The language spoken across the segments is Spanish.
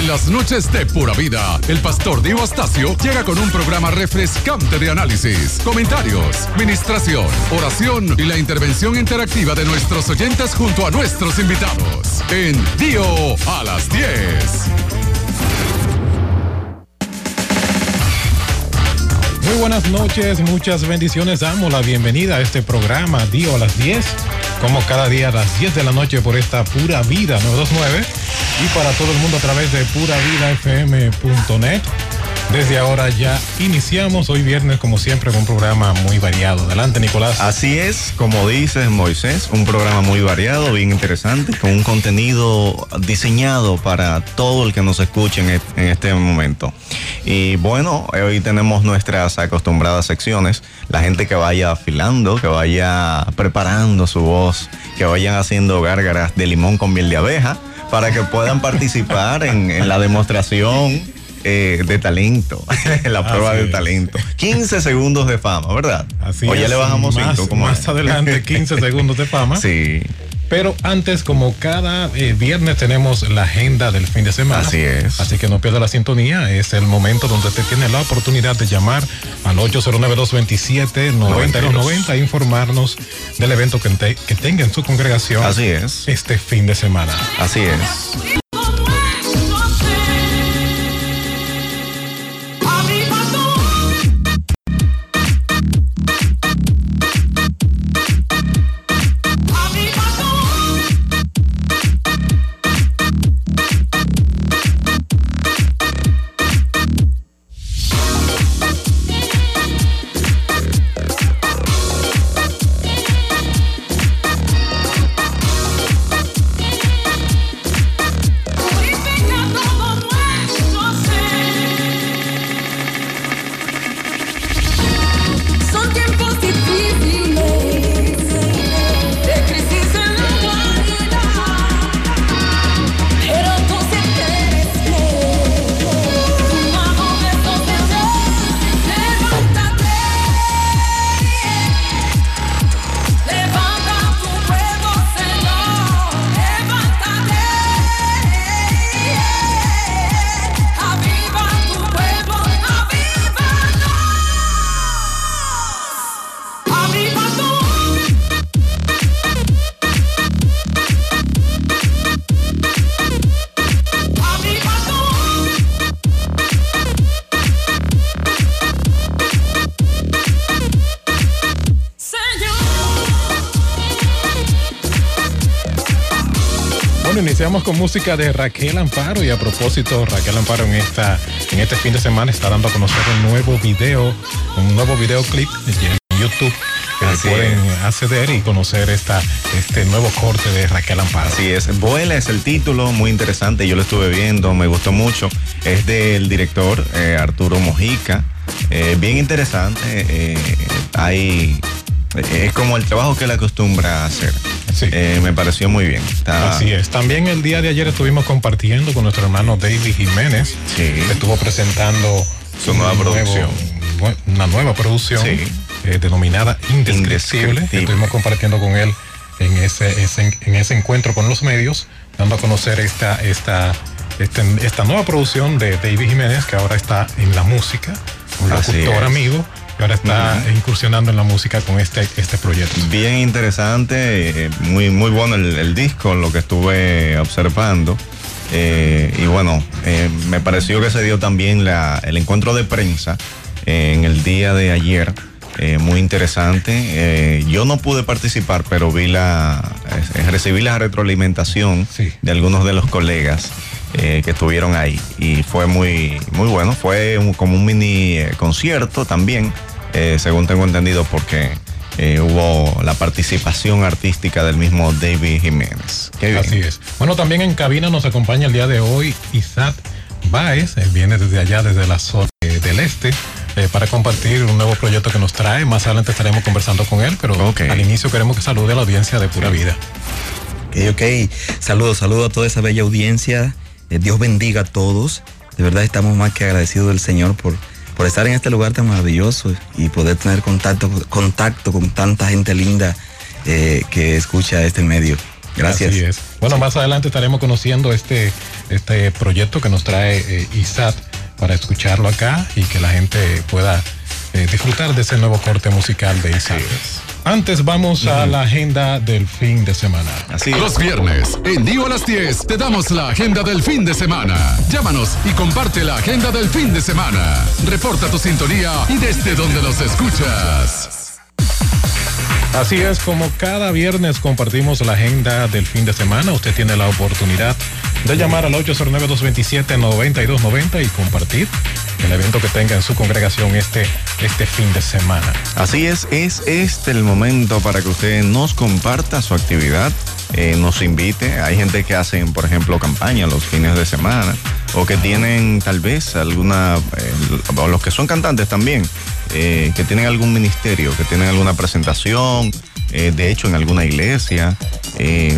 En las noches de pura vida, el pastor Diego Astacio llega con un programa refrescante de análisis, comentarios, ministración, oración y la intervención interactiva de nuestros oyentes junto a nuestros invitados. En Dio a las 10. Muy buenas noches, muchas bendiciones. Damos la bienvenida a este programa Dio a las 10, como cada día a las 10 de la noche por esta pura vida 929 y para todo el mundo a través de puravidafm.net. Desde ahora ya iniciamos hoy viernes como siempre con un programa muy variado. Adelante Nicolás. Así es, como dices Moisés, un programa muy variado, bien interesante, con un contenido diseñado para todo el que nos escuche en, en este momento. Y bueno, hoy tenemos nuestras acostumbradas secciones, la gente que vaya afilando, que vaya preparando su voz, que vayan haciendo gárgaras de limón con miel de abeja para que puedan participar en, en la demostración eh, de talento, la prueba de talento. 15 segundos de fama, ¿verdad? Así o ya es, le bajamos más, 5. Más adelante 15 segundos de fama. Sí. Pero antes, como cada eh, viernes tenemos la agenda del fin de semana. Así es. Así que no pierda la sintonía. Es el momento donde usted tiene la oportunidad de llamar al 809-227-9290 e informarnos del evento que, te, que tenga en su congregación. Así es. Este fin de semana. Así es. Con música de Raquel Amparo y a propósito, Raquel Amparo en esta en este fin de semana está dando a conocer un nuevo video, un nuevo videoclip en YouTube que Así pueden es. acceder y conocer esta este nuevo corte de Raquel Amparo. Así es, Vuela es el título, muy interesante, yo lo estuve viendo, me gustó mucho. Es del director eh, Arturo Mojica, eh, bien interesante. eh, hay, es como el trabajo que él acostumbra a hacer. Sí. Eh, me pareció muy bien. Está- Así es. También el día de ayer estuvimos compartiendo con nuestro hermano David Jiménez. Sí. que estuvo presentando Su nueva nuevo- producción. una nueva producción Sí. eh, denominada Indescriptible. Estuvimos compartiendo con él en ese, ese- en ese encuentro con los medios, dando a conocer esta, esta, este- esta nueva producción de David Jiménez, que ahora está en la música, un locutor amigo, que ahora está incursionando en la música con este, este proyecto. Bien interesante, eh, muy, muy bueno el, el disco, lo que estuve observando. Eh, y bueno, eh, me pareció que se dio también la, el encuentro de prensa en el día de ayer. eh, muy interesante. Eh, yo no pude participar, pero vi la, eh, recibí la retroalimentación Sí. de algunos de los colegas eh, que estuvieron ahí y fue muy, muy bueno. Fue un- como un mini eh, concierto también, eh, según tengo entendido, porque eh, hubo la participación artística del mismo David Jiménez. Qué bien. Así es. Bueno, también en cabina nos acompaña el día de hoy Isaac Baez. Él viene desde allá, desde la zona del este, eh, para compartir un nuevo proyecto que nos trae. Más adelante estaremos conversando con él, pero al inicio queremos que salude a la audiencia de Pura Vida. Ok, ok. Saludos, saludos a toda esa bella audiencia. Eh, Dios bendiga a todos. De verdad estamos más que agradecidos del Señor por, por estar en este lugar tan maravilloso y poder tener contacto, contacto con tanta gente linda eh, que escucha este medio. Gracias. Así es. Bueno, más adelante estaremos conociendo este, este proyecto que nos trae eh, ISAT para escucharlo acá y que la gente pueda eh, disfrutar de ese nuevo corte musical de ISAT. Antes vamos a la agenda del fin de semana. Así es. Los viernes, en Dio a las 10, te damos la agenda del fin de semana. Llámanos y comparte la agenda del fin de semana. Reporta tu sintonía y desde donde nos escuchas. Así es, como cada viernes compartimos la agenda del fin de semana, usted tiene la oportunidad de llamar al 809-227-9290 y compartir el evento que tenga en su congregación este, este fin de semana. Así es, es este el momento para que usted nos comparta su actividad, eh, nos invite. Hay gente que hacen, por ejemplo, campaña los fines de semana o que tienen tal vez alguna, eh, o los que son cantantes también, eh, que tienen algún ministerio, que tienen alguna presentación, de hecho en alguna iglesia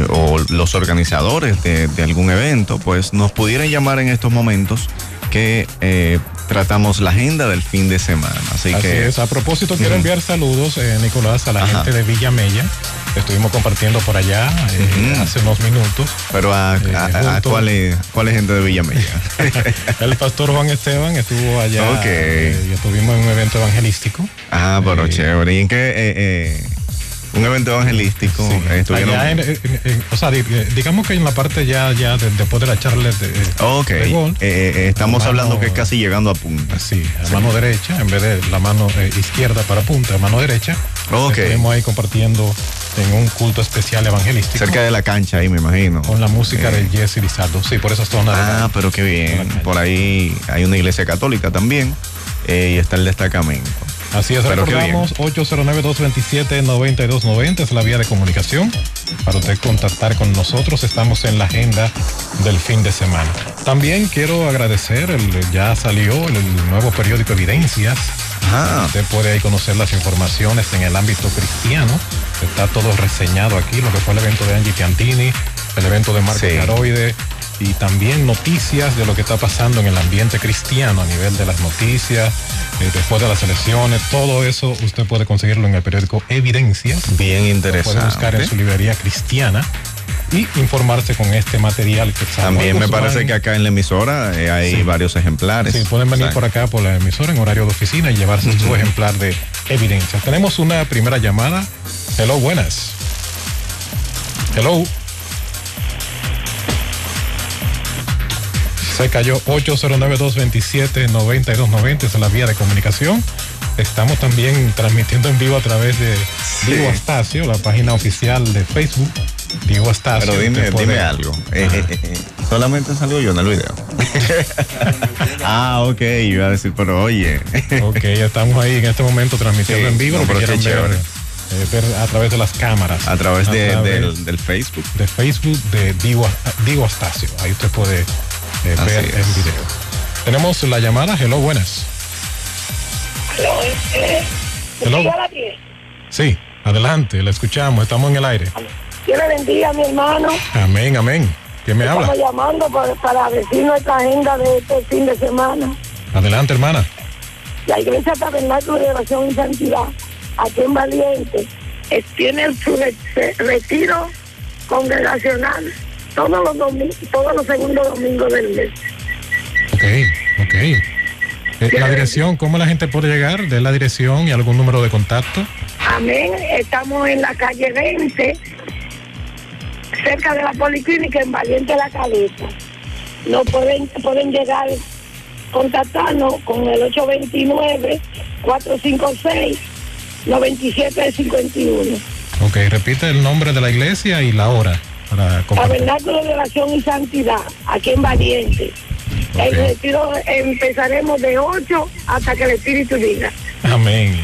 o los organizadores de, de algún evento, pues nos pudieran llamar en estos momentos que eh, tratamos la agenda del fin de semana. Así, Así que es, a propósito quiero enviar saludos, eh, Nicolás, a la Ajá. gente de Villa Mella. Estuvimos compartiendo por allá eh, hace unos minutos. Pero a, Eh, a- a- junto. ¿cuál, es, cuál es gente de Villamella? El pastor Juan Esteban estuvo allá Ok. eh, y estuvimos en un evento evangelístico. ah, pero chévere. ¿Y en qué? Un evento evangelístico. Sí, eh, estuvieron- en- en- en- o sea, eh, digamos que en la parte ya, ya de- después de la charla de, Ok, de gol, eh, eh, estamos Mano- hablando que es casi llegando a punta. Sí, a mano derecha, en vez de la mano eh, izquierda para punta, a mano derecha. Ok. Estuvimos ahí compartiendo en un culto especial evangelístico. Cerca de la cancha ahí, me imagino. Con la música de Jesse Lizardo. Sí, por esa zona. de la- Ah, pero qué bien. la. Por ahí hay una iglesia católica también eh, y está el destacamento. Así es, Pero recordamos 809-227-9290 es la vía de comunicación para usted contactar con nosotros. Estamos en la agenda del fin de semana. También quiero agradecer, el, ya salió el, el nuevo periódico Evidencias. Ajá. Usted puede ahí conocer las informaciones en el ámbito cristiano. Está todo reseñado aquí, lo que fue el evento de Angie Piantini, el evento de Marco Sí. Caroide y también noticias de lo que está pasando en el ambiente cristiano a nivel de las noticias, eh, después de las elecciones, todo eso usted puede conseguirlo en el periódico Evidencias. Bien Lo puede buscar en interesante. su librería cristiana y informarse con este material que También me parece van- que acá en la emisora eh, hay Sí. varios ejemplares. Sí, pueden venir O sea, por acá por la emisora en horario de oficina y llevarse su ejemplar de evidencia. Tenemos una primera llamada. Hello, buenas. Hello. Se cayó 809-227-9290, es la vía de comunicación. Estamos también transmitiendo en vivo a través de Sí. Diego Astacio, la página oficial de Facebook. Diego Astacio. Pero dime, dime algo. Eh, Ajá. eh, eh, eh, solamente salió yo en el video. ah, ok, iba a decir, pero oye. Ok, estamos ahí en este momento transmitiendo Sí, en vivo. no, pero qué ver, eh, ver a través de las cámaras. A través, de, través del, del Facebook. de Facebook de Diego Astacio. Ahí usted puede eh, ver es. el video. Tenemos la llamada. Hello, buenas. Hello. La diez. Sí, adelante, la escuchamos. Estamos en el aire. Dios le bendiga, mi hermano. Amén, amén. ¿Quién me habla? Estamos llamando para, para decir nuestra agenda de este fin de semana. Adelante, hermana. La Iglesia Tabernáculo de Oración y Santidad, aquí en Valiente, tiene su re- re- retiro congregacional todos los domingos, todos los segundos domingos del mes. Ok, ok. Eh, la dirección, ¿cómo la gente puede llegar? De la dirección y algún número de contacto. Amén. Estamos en la calle 20, cerca de la policlínica en Valiente La Caleta. No pueden, pueden llegar, contactarnos con el 829-456-9751. Ok, repite el nombre de la iglesia y la hora para compartir. Tabernáculo de Oración y Santidad, aquí en Valiente. El retiro empezaremos de 8 hasta que el Espíritu diga. Amén.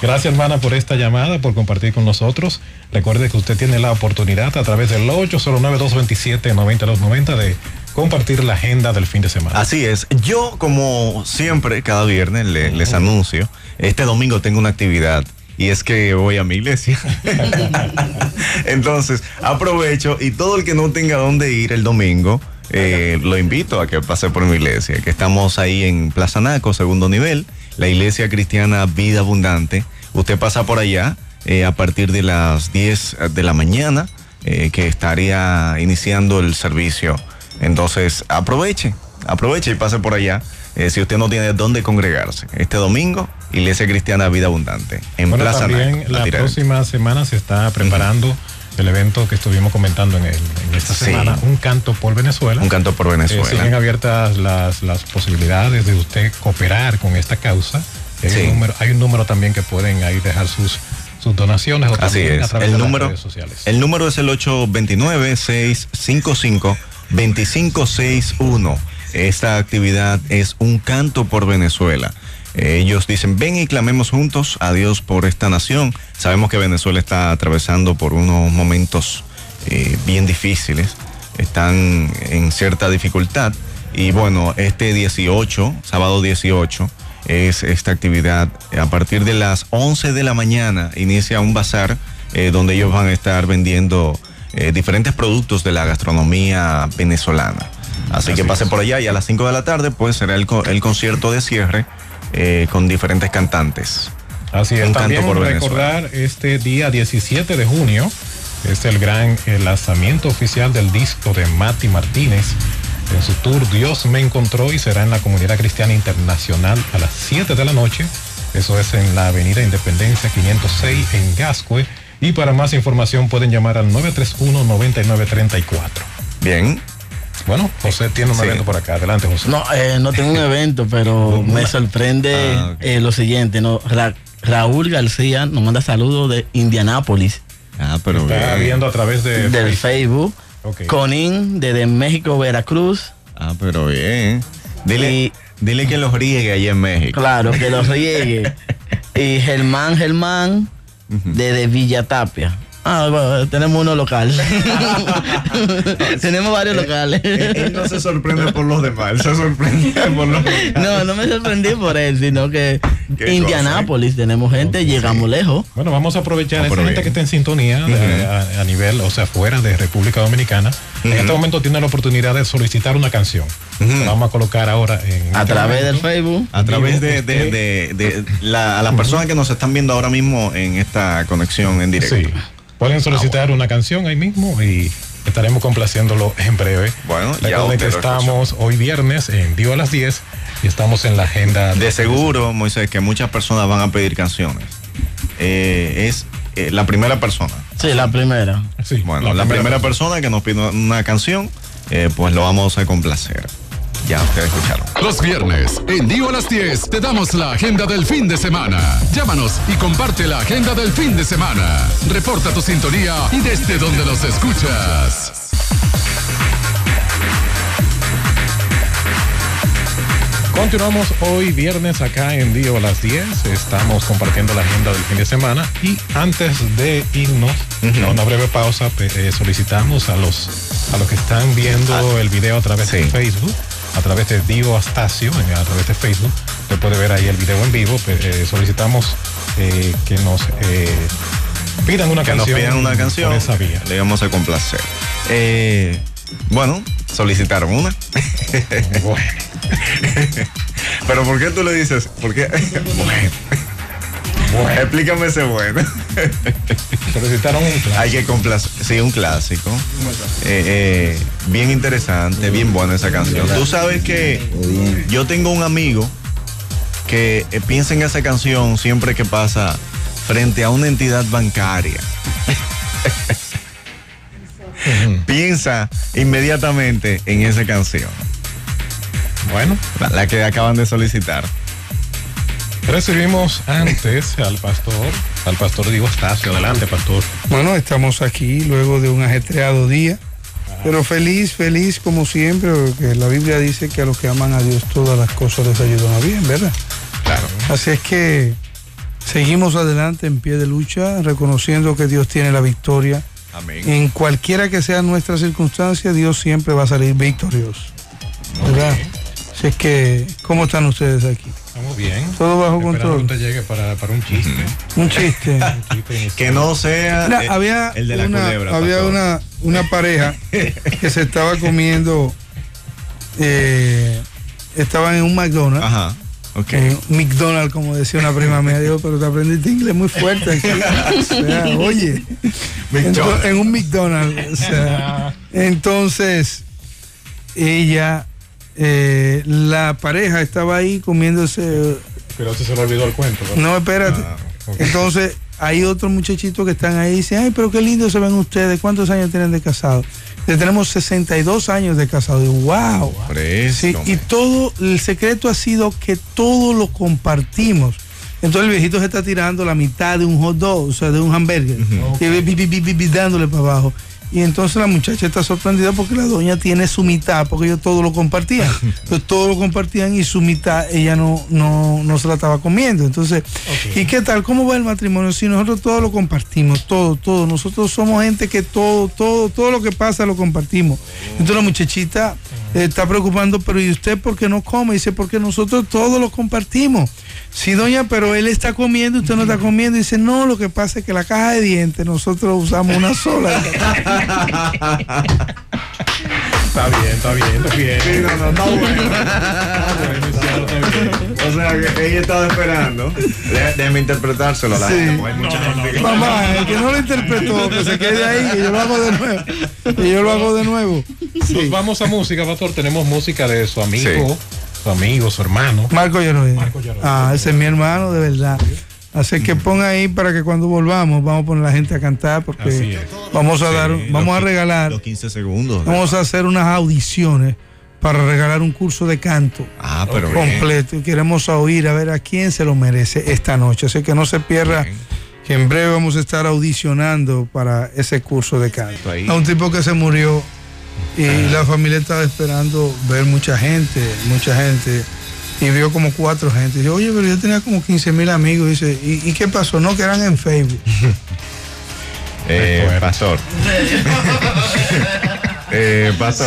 Gracias, hermana, por esta llamada, por compartir con nosotros. Recuerde que usted tiene la oportunidad a través del 809-227-9290 de compartir la agenda del fin de semana. Así es. Yo, como siempre, cada viernes le- les anuncio, este domingo tengo una actividad. Y es que voy a mi iglesia. Entonces, aprovecho y todo el que no tenga dónde ir el domingo, eh, lo invito a que pase por mi iglesia, que estamos ahí en Plaza Naco, segundo nivel, la iglesia cristiana Vida Abundante. Usted pasa por allá eh, a partir de las 10 de la mañana. eh, que estaría iniciando el servicio. Entonces, aproveche, aproveche y pase por allá. si usted no tiene dónde congregarse, este domingo, Iglesia Cristiana Vida Abundante, en Bueno, Plaza también la Tiradentes. próxima semana se está preparando el evento que estuvimos comentando en, el- en esta Sí. semana, un canto por Venezuela. Un canto por Eh, Venezuela. siguen abiertas las, las posibilidades de usted cooperar con esta causa. Hay, Sí. un número, hay un número también que pueden ahí dejar sus, sus donaciones o Así también a es. través El de número, las redes sociales. el número es el 829-655-2561. Esta actividad es un canto por Venezuela. Ellos dicen, ven y clamemos juntos a Dios por esta nación. Sabemos que Venezuela está atravesando por unos momentos eh, bien difíciles. Están en cierta dificultad. Y bueno, este 18, sábado 18, es esta actividad. A partir de las 11 de la mañana inicia un bazar eh, donde ellos van a estar vendiendo eh, diferentes productos de la gastronomía venezolana. Así, que pase por allá y a las 5 de la tarde pues será el concierto de cierre eh, con diferentes cantantes. Así es, Un canto también por recordar este día 17 de junio, es el gran eh, lanzamiento oficial del disco de Mati Martínez en su tour Dios me encontró y será en la Comunidad Cristiana Internacional a las 7 de la noche. Eso es en la Avenida Independencia 506 en Gascue. Y para más información pueden llamar al 931-9934. Bien, Bueno, José tiene un Sí. evento por acá. Adelante, José. No, eh, no tengo un evento, pero me sorprende Ah, eh, lo siguiente. ¿no? Ra- Raúl García nos manda saludos de Indianápolis, ah, pero Está bien. viendo a través de del Facebook. Facebook. Ok. Conín, desde México, Veracruz. Ah, pero bien. Dile, Y- dile que los riegue allá en México. Claro, que los riegue. y Germán Germán, desde Villa Tapia. Ah, bueno, tenemos uno local. tenemos varios locales. Él, él no se sorprende por los demás, él se sorprende por los No, no me sorprendí por él, sino que Indianápolis tenemos gente, llegamos lejos. Bueno, vamos a aprovechar Ah, esa gente que está en sintonía de- a, a nivel, o sea, fuera de República Dominicana. En este momento tiene la oportunidad de solicitar una canción. Vamos a colocar ahora en A este través del momento. Facebook. A través de, Usted- de- de- de la- a las personas que nos están viendo ahora mismo en esta conexión en directo. Sí. Pueden solicitar Ah, una canción ahí mismo y estaremos complaciéndolo en breve. Bueno, ya Recuerden que estamos hoy viernes en Dio a las 10 y estamos en la agenda De seguro, Moisés, que muchas personas van a pedir canciones. Eh, es eh, la primera persona. Sí, la primera. Sí, Bueno, la, primera, persona que nos pide una canción, eh, pues lo vamos a complacer. Ya ustedes escucharon. Los viernes, en Dio a las 10, te damos la agenda del fin de semana. Llámanos y comparte la agenda del fin de semana. Reporta tu sintonía y desde donde nos escuchas. Continuamos hoy viernes acá en Dio a las 10. Estamos compartiendo la agenda del fin de semana y antes de irnos a una breve pausa eh, solicitamos a los a los que están viendo el video a través de. Facebook, a través de Dio Astacio, en- a través de Facebook, usted puede ver ahí el video en vivo. pe- eh, solicitamos eh, que nos eh, pidan una Que nos canción pidan una canción, por esa vía. le vamos a complacer. Eh, bueno, solicitaron una. Bueno, Pero ¿por qué tú le dices? ¿Por qué? bueno. Bueno, Explícame ese bueno. solicitaron un clásico. Hay que complacer. Sí, un clásico. Eh, eh, bien interesante, bien buena esa canción. Tú sabes que yo tengo un amigo que eh, piensa en esa canción siempre que pasa frente a una entidad bancaria. piensa inmediatamente en esa canción, Bueno, la que acaban de solicitar. Recibimos antes al pastor, al pastor Diego Estacio. Adelante, pastor. Bueno, estamos aquí luego de un ajetreado día, pero feliz, feliz como siempre, porque la Biblia dice que a los que aman a Dios todas las cosas les ayudan a bien, ¿verdad? Claro. Así es que seguimos adelante en pie de lucha, reconociendo que Dios tiene la victoria. Amén. En cualquiera que sea nuestra circunstancia, Dios siempre va a salir victorioso, ¿verdad? Así es que, ¿cómo están ustedes aquí? Estamos bien. Todo bajo Esperando control. que usted llegue para, para un chiste. Un chiste. Que no sea Mira, eh, había el de la una, culebra. había una, una pareja que se estaba comiendo, eh, estaban en un McDonald's Ajá. Ok. Eh, McDonald's, como decía una prima mía, digo, pero te aprendiste inglés muy fuerte aquí. O sea, oye, en un McDonald's. o sea, entonces, ella, eh, la pareja estaba ahí comiéndose. Pero se le olvidó el cuento. ¿verdad? No, espérate. Ah. Entonces, hay otros muchachitos que están ahí y dicen, ay, pero qué lindo se ven ustedes. ¿Cuántos años tienen de casado? Ya tenemos 62 años de casado. Wow. Sí, y todo, el secreto ha sido que todo lo compartimos. Entonces el viejito se está tirando la mitad de un hot dog, o sea, de un hamburger, y bi- bi- bi- bi- bi- dándole para abajo. Y entonces la muchacha está sorprendida porque la doña tiene su mitad, porque ellos todo lo compartían. Entonces todo lo compartían y su mitad ella no, no, no se la estaba comiendo. Entonces, ¿y qué tal? ¿Cómo va el matrimonio? Si nosotros todo lo compartimos, todo, todo. Nosotros somos gente que todo, todo, todo lo que pasa lo compartimos. Entonces la muchachita está preocupando, pero ¿y usted por qué no come? Dice, porque nosotros todo lo compartimos. Sí, doña, pero él está comiendo, usted no está comiendo. Dice, no, lo que pasa es que la caja de dientes nosotros usamos una sola. Está bien, está bien, está bien. Sí, no, no, está bueno. Está. O sea, que ella estaba esperando. De- Déjeme interpretárselo a la Sí. gente. hay mucha gente que- Mamá, el que no lo interpretó, que se quede ahí, que yo lo hago de nuevo. Que yo lo hago de nuevo. Nos vamos a música, Pastor. Tenemos música de su amigo, Sí. su amigo, su hermano. Marco Yeroy. Marco. Ah, ese es mi hermano, de verdad. Así que ponga ahí para que cuando volvamos vamos a poner a la gente a cantar porque vamos a dar, Sí, vamos los a regalar, Los 15 segundos. vamos a hacer unas audiciones para regalar un curso de canto Ah, pero bien. completo y queremos oír a ver a quién se lo merece esta noche. Así que no se pierda Bien. que en breve vamos a estar audicionando para ese curso de canto. Ahí. A un tipo que se murió y la familia estaba esperando ver mucha gente, mucha gente. Y vio como cuatro gente. Y yo, oye, pero yo tenía como 15 mil amigos. Dice, ¿y, y qué pasó? No, que eran en Facebook. Eh, pastor. pastor.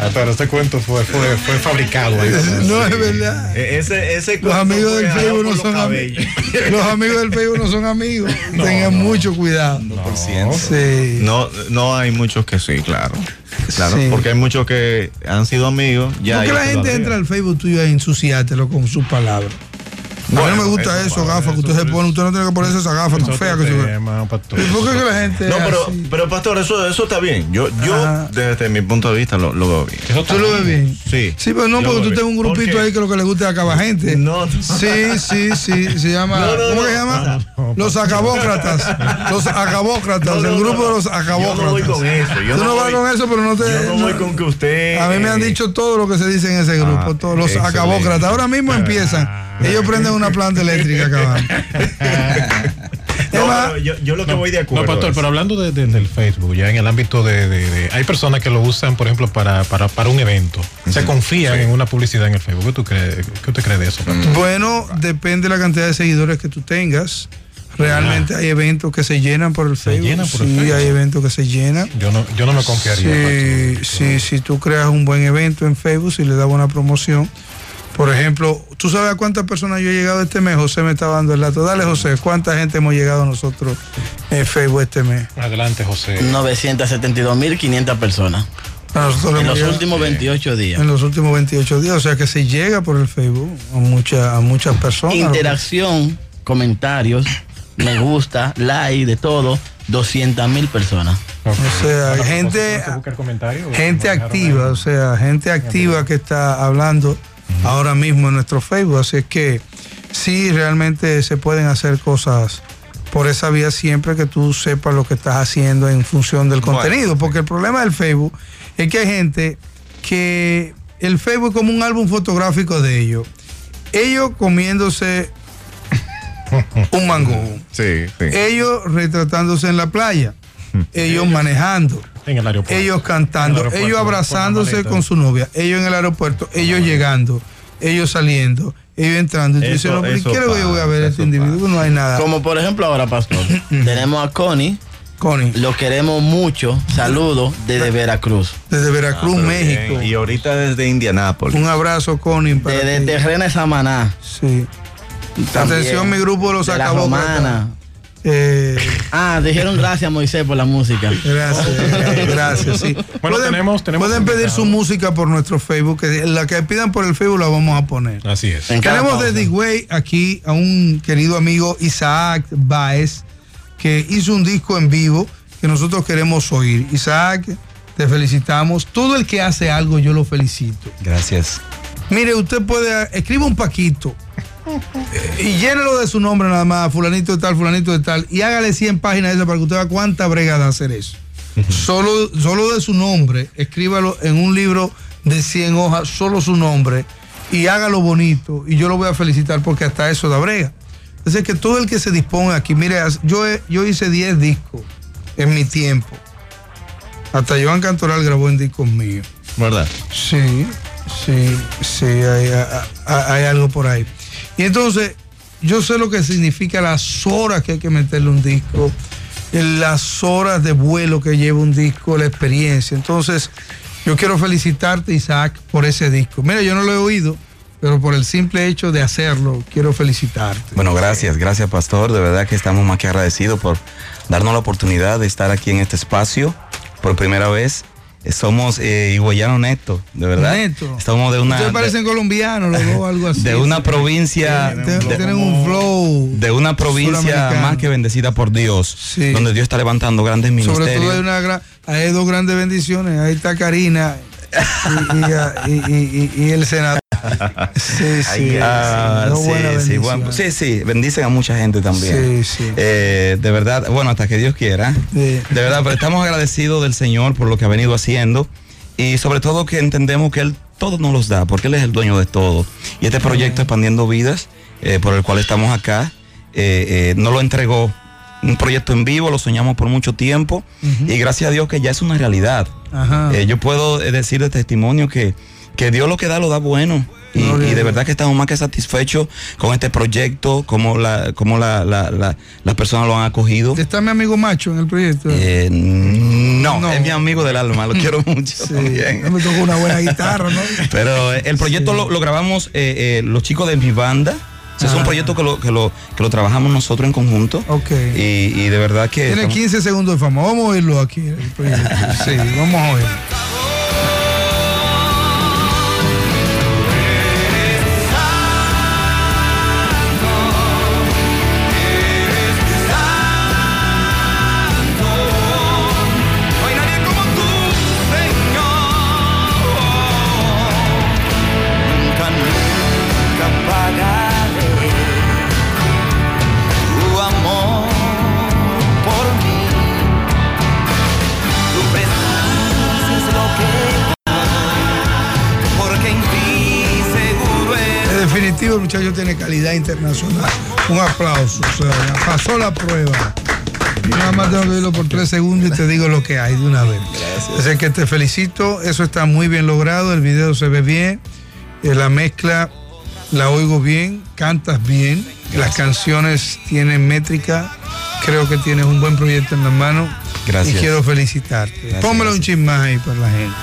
Ah, pero este cuento fue, fue, fue fabricado. ahí. No, es verdad. Eh, Ese, ese Los amigos del Facebook no no son amigos. Los amigos del Facebook no son amigos. Tengan mucho cuidado. Sí. No, no hay muchos que sí, claro. Claro, Sí. porque hay muchos que han sido amigos. Ya ¿Por qué la gente entra al Facebook tuyo a ensuciártelo con sus palabras? A mí no me gusta eso, eso, gafas que usted se pone. Usted no tiene que ponerse esa gafa tan fea que se ve. tema, Pastor. ¿Y por qué que la gente No, pero, así? pero pastor, eso, eso está bien. Yo, yo Ajá. desde mi punto de vista lo, lo veo bien. ¿Tú lo ves bien? Sí. Sí, pero no, Yo porque tú tienes un grupito ahí que lo que le gusta es acabar gente. No, no. Sí, sí, sí. Se llama. No, no, ¿Cómo no. que se llama? No, Los acabócratas. Los acabócratas. El grupo de los Yo acabócratas. no voy con eso. Yo Tú no, vas voy- con eso, pero no te. Yo no voy con que usted. A mí me han dicho todo lo que se dice en ese grupo, Ah, todos los acabócratas. Ahora mismo empiezan. Ellos prenden una planta eléctrica acabando. No, yo, yo lo que voy de acuerdo. No, Pastor, es- pero hablando de- de- del Facebook, ya en el ámbito de, de- de- Hay personas que lo usan, por ejemplo, para, para, para un evento. Se confían en una publicidad en el Facebook. ¿Qué, tú crees, qué usted cree de eso, Pastor? Bueno, depende de la cantidad de seguidores que tú tengas. Realmente hay eventos que se llenan por el Facebook. llenan por el sí, Facebook. hay eventos que se llenan. Yo no, yo no me confiaría. Sí, Pastor. sí, si tú creas un buen evento en Facebook, si le das buena promoción. Por ejemplo, ¿tú sabes a cuántas personas yo he llegado este mes? José me está dando el dato. Dale, José, ¿cuánta gente hemos llegado nosotros en Facebook este mes? Adelante, José. 972.500 personas. Nosotros En los llegado- últimos 28 días. en los últimos 28 días. O sea que se llega por el Facebook a, mucha- a muchas personas. Interacción, comentarios, me gusta, like, de todo. 200 mil personas. O sea, Bueno, gente-. Gente activa, o sea, gente activa que está hablando ahora mismo en nuestro Facebook. Así es que sí, realmente se pueden hacer cosas por esa vía siempre que tú sepas lo que estás haciendo en función del Bueno, contenido. Porque el problema del Facebook es que hay gente que el Facebook es como un álbum fotográfico de ellos. Ellos comiéndose un mango. Sí, sí. Ellos retratándose en la playa. Ellos manejando En el aeropuerto. ellos el cantando, aeropuerto, ellos abrazándose con su novia, ellos en el aeropuerto, ellos llegando, ellos saliendo, ellos entrando. Y tú Eso- dices, no, pero ¿y eso ¿qué es lo que yo voy a ver pasa, este individuo? No hay nada. Como por ejemplo ahora, Pastor, tenemos a Connie, Connie, lo queremos mucho. Saludos desde Veracruz. desde Ah, Veracruz, pero México. bien. Y ahorita desde Indianápolis. Un abrazo, Connie. para Desde ti. Terrena Samaná. Sí. También Atención, mi grupo de los de la acabócratas. Eh, Ah, dijeron gracias Moisés por la música. Gracias, eh, gracias, sí. Bueno, pueden, tenemos- tenemos pueden pedir su música por nuestro Facebook, que la que pidan por el Facebook la vamos a poner. Así es. Tenemos desde Higüey aquí a un querido amigo Isaac Baez, que hizo un disco en vivo que nosotros queremos oír. Isaac, te felicitamos. Todo el que hace algo, yo lo felicito. Gracias. Mire, usted puede, escriba un paquito y llénelo de su nombre nada más, fulanito de tal, fulanito de tal, y hágale 100 páginas de eso para que usted vea cuánta brega da hacer eso. solo, solo de su nombre, escríbalo en un libro de 100 hojas, solo su nombre, y hágalo bonito, y yo lo voy a felicitar porque hasta eso da brega. Entonces, que todo el que se disponga aquí, mire, yo, yo hice 10 discos en mi tiempo. Hasta Joan Cantoral grabó en discos míos. ¿Verdad? Sí, sí, sí, hay, hay- hay algo por ahí. Entonces, yo sé lo que significa las horas que hay que meterle un disco, las horas de vuelo que lleva un disco, la experiencia. Entonces, yo quiero felicitarte, Isaac, por ese disco. Mira, yo no lo he oído, pero por el simple hecho de hacerlo, quiero felicitarte. Bueno, gracias, gracias Pastor. De verdad que estamos más que agradecidos por darnos la oportunidad de estar aquí en este espacio por primera vez. Somos eh, higüeyano neto, de verdad. Neto. Estamos de una Ustedes de, parecen colombianos, los dos, algo así. de una provincia Tienen- de- tienen un flow. de una provincia más que bendecida por Dios, Sí. donde Dios está levantando grandes Sobre ministerios. todo hay, una gran, hay dos grandes bendiciones. Ahí está Karina y, y- y- y- y el senador. Sí, sí. Ah, sí, buenas sí, bueno, sí, sí, bendicen a mucha gente también. Sí, sí. Eh, de verdad, bueno, hasta que Dios quiera. Sí. De verdad, pero estamos agradecidos del Señor por lo que ha venido haciendo y sobre todo que entendemos que Él todo nos los da, porque Él es el dueño de todo. Y este proyecto Expandiendo Vidas, eh, por el cual estamos acá, eh, nos lo entregó. Un proyecto en vivo, lo soñamos por mucho tiempo y gracias a Dios que ya es una realidad. Eh, yo puedo decir de testimonio que, que Dios lo que da lo da bueno. Y, de verdad que estamos más que satisfechos con este proyecto, como la, como la, la- la- las personas lo han acogido. Está mi amigo Macho en el proyecto. Eh, no, No. es mi amigo del alma, lo quiero mucho sí. también. Me tocó una buena guitarra, ¿no? Pero eh, el proyecto Sí. lo, lo grabamos eh, eh, los chicos de mi banda. O sea, es un Ah. proyecto que lo, que, lo, que lo trabajamos nosotros en conjunto. Ok. Y, y de verdad que... Tiene estamos- 15 segundos de fama. Vamos a oírlo aquí. el proyecto. Sí, vamos a oírlo. El muchacho tiene calidad internacional. Un aplauso. O sea, pasó la prueba. Nada más tengo que oírlo por tres segundos y te digo lo que hay de una vez. Así que te felicito. Eso está muy bien logrado. El video se ve bien. eh, la mezcla la oigo bien. Cantas bien. Las canciones tienen métrica. Creo que tienes un buen proyecto en la mano. Gracias. Y quiero felicitarte. Gracias, Pónmelo un gracias. chisme más ahí para la gente.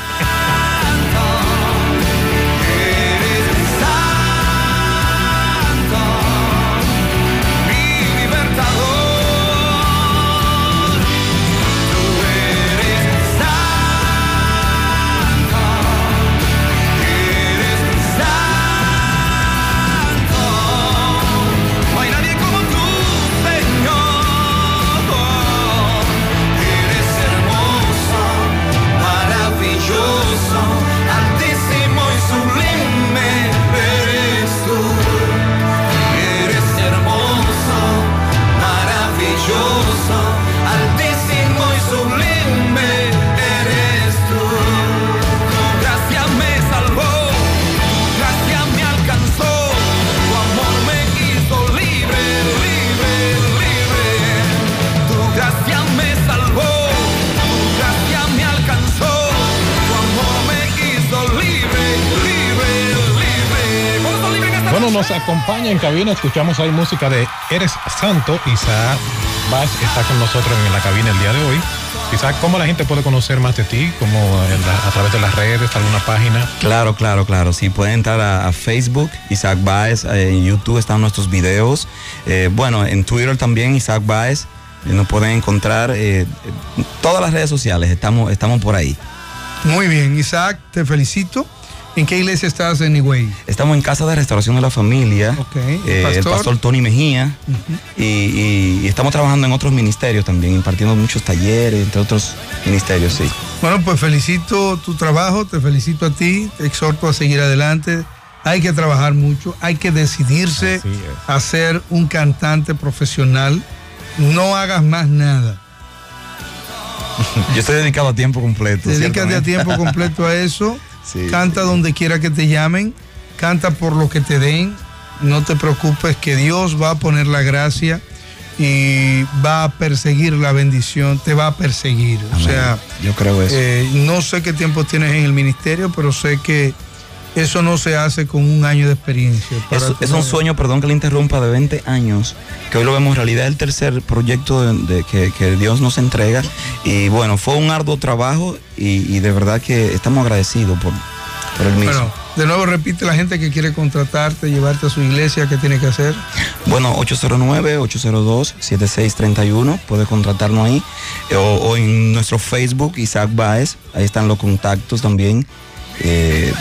Acompaña en cabina, escuchamos ahí música de Eres Santo, Isaac Vaz está con nosotros en la cabina el día de hoy. Isaac, ¿cómo la gente puede conocer más de ti? ¿Cómo la- a través de las redes, alguna página? Claro, claro, claro. Sí, pueden entrar a, a Facebook, Isaac Baez, eh, en YouTube están nuestros videos. Eh, bueno, en Twitter también, Isaac Baez. eh, nos pueden encontrar eh, en todas las redes sociales, estamos, estamos por ahí. Muy bien, Isaac, te felicito. ¿En qué iglesia estás en Higüey? Estamos en Casa de Restauración de la Familia. Ok, eh, ¿el el pastor? pastor Tony Mejía. y, y- y estamos trabajando en otros ministerios también, impartiendo muchos talleres, entre otros ministerios, sí. Bueno, pues felicito tu trabajo, te felicito a ti, te exhorto a seguir adelante. Hay que trabajar mucho, hay que decidirse a ser un cantante profesional. No hagas más nada. Yo estoy dedicado a tiempo completo. Dedícate a tiempo completo a eso. Sí, canta donde quiera que te llamen. Canta por lo que te den. No te preocupes que Dios va a poner la gracia y va a perseguir la bendición. Te va a perseguir. O sea, yo creo eso. eh, no sé qué tiempo tienes en el ministerio, pero sé que eso no se hace con un año de experiencia. Es, Para es tu- un sueño, perdón que le interrumpa, de 20 años, que hoy lo vemos realidad, el tercer proyecto de, de que, que Dios nos entrega. Y bueno, fue un arduo trabajo y, y de verdad que estamos agradecidos por, por el mismo. Bueno, de nuevo repite la gente que quiere contratarte, llevarte a su iglesia, ¿qué tiene que hacer? Bueno, 809-802-7631, puede contratarnos ahí. O, o en nuestro Facebook, Isaac Baez, ahí están los contactos también. Eh,